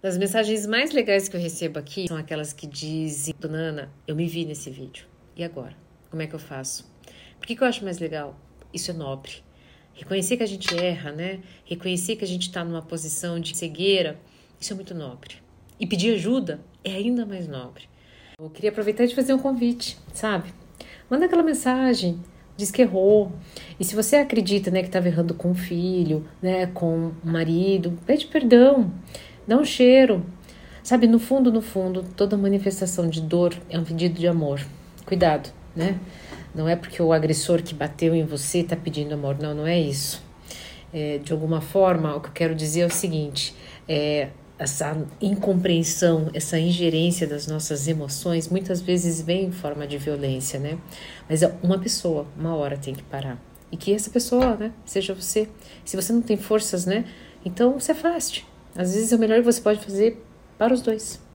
Das mensagens mais legais que eu recebo aqui são aquelas que dizem: Dona Ana, eu me vi nesse vídeo. E agora? Como é que eu faço? Por que, que eu acho mais legal? Isso é nobre. Reconhecer que a gente erra, né? Reconhecer que a gente está numa posição de cegueira, isso é muito nobre. E pedir ajuda é ainda mais nobre. Eu queria aproveitar e te fazer um convite, sabe? Manda aquela mensagem, diz que errou. E se você acredita, né, que estava errando com o filho, né, com o marido, pede perdão. Dá um cheiro. Sabe, no fundo, no fundo, toda manifestação de dor é um pedido de amor. Cuidado, né? Não é porque o agressor que bateu em você está pedindo amor, não, não é isso. É, de alguma forma, o que eu quero dizer é o seguinte: é, essa incompreensão, essa ingerência das nossas emoções muitas vezes vem em forma de violência, né? Mas uma pessoa, uma hora tem que parar. E que essa pessoa, né, seja você. Se você não tem forças, né, então se afaste. Às vezes é o melhor que você pode fazer para os dois.